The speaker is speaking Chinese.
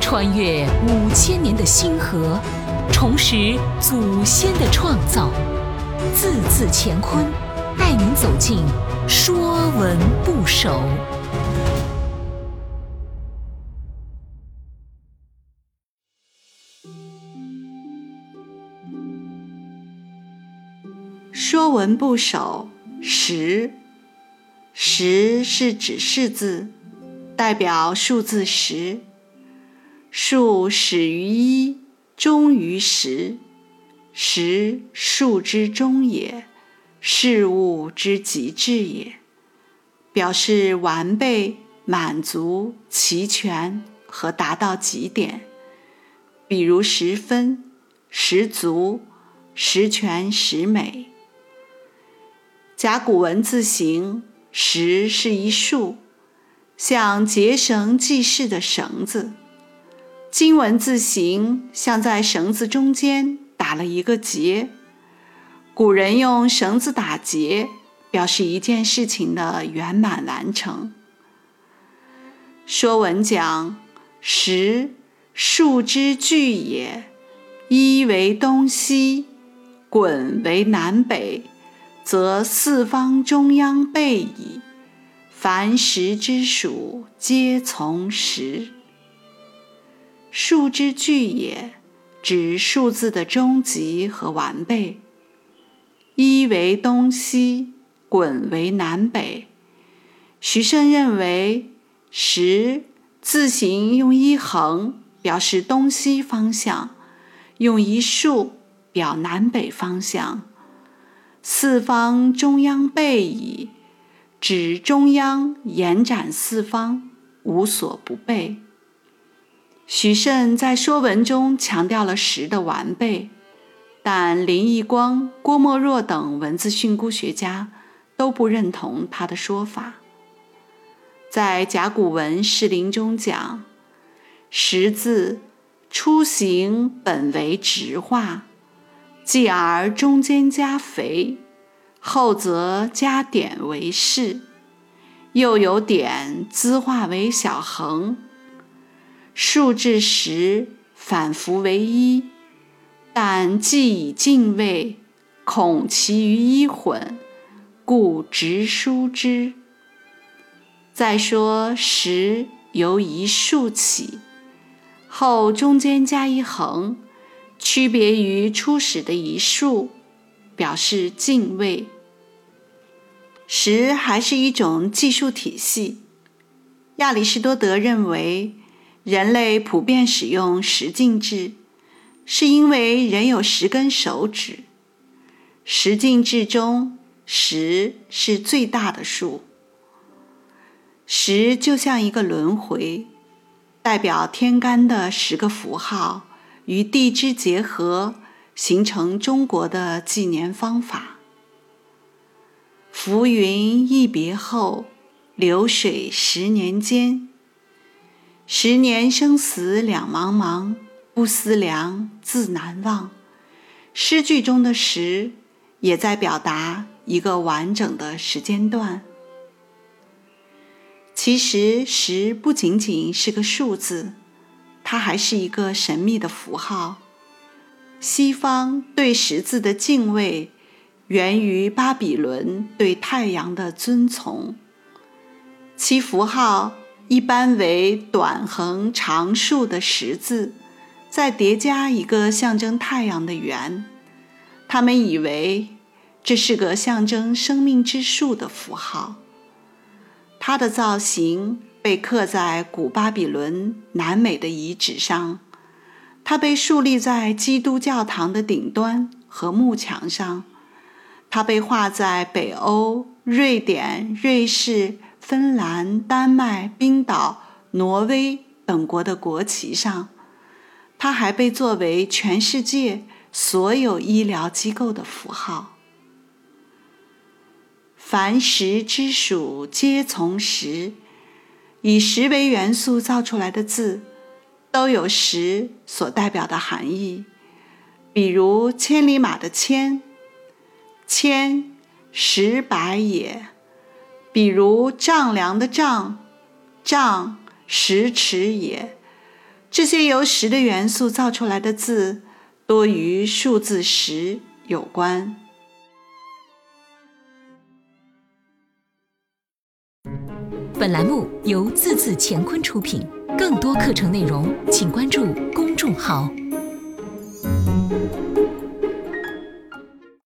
穿越五千年的星河，重拾祖先的创造，字字乾坤，带您走进《说文不首》。《说文部首·十》十是指示字，代表数字十。数始于一，终于十。十数之终也，事物之极致也，表示完备、满足、齐全和达到极点。比如十分、十足、十全十美。甲骨文字形“十”是一竖，像结绳记事的绳子；金文字形像在绳子中间打了一个结。古人用绳子打结，表示一件事情的圆满完成。《说文》讲：“十，数之巨也，一为东西，滚为南北。”则四方中央备矣。凡十之属，皆从十。数之具也，指数字的终极和完备。一为东西，滚为南北。徐慎认为，十字形用一横表示东西方向，用一竖表南北方向。四方中央备矣，指中央延展四方，无所不备。许慎在《说文》中强调了十的完备，但林奕光、郭沫若等文字训诂学家都不认同他的说法。在甲骨文释林中讲：“十字初形本为直画。”继而中间加肥，后则加点为势，又有点滋化为小横，数至十反复为一，但既以进位，恐其余一混，故直书之。再说十由一竖起，后中间加一横。区别于初始的一竖，表示进位。十还是一种计数体系。亚里士多德认为，人类普遍使用十进制，是因为人有十根手指。十进制中，十是最大的数。十就像一个轮回，代表天干的十个符号。与地支结合，形成中国的纪年方法。浮云一别后，流水十年间。十年生死两茫茫，不思量，自难忘。诗句中的“十”也在表达一个完整的时间段。其实，十不仅仅是个数字。它还是一个神秘的符号。西方对十字的敬畏，源于巴比伦对太阳的尊崇。其符号一般为短横长竖的十字，再叠加一个象征太阳的圆。他们以为这是个象征生命之树的符号。它的造型。被刻在古巴比伦南美的遗址上，它被竖立在基督教堂的顶端和幕墙上，它被画在北欧、瑞典、瑞士、芬兰、丹麦、冰岛、挪威等国的国旗上，它还被作为全世界所有医疗机构的符号。凡十之属，皆从十。以十为元素造出来的字，都有十所代表的含义。比如千里马的“千”，千十百也；比如丈量的“丈”，丈十尺也。这些由十的元素造出来的字，多与数字十有关。本栏目由字字乾坤出品，更多课程内容，请关注公众号。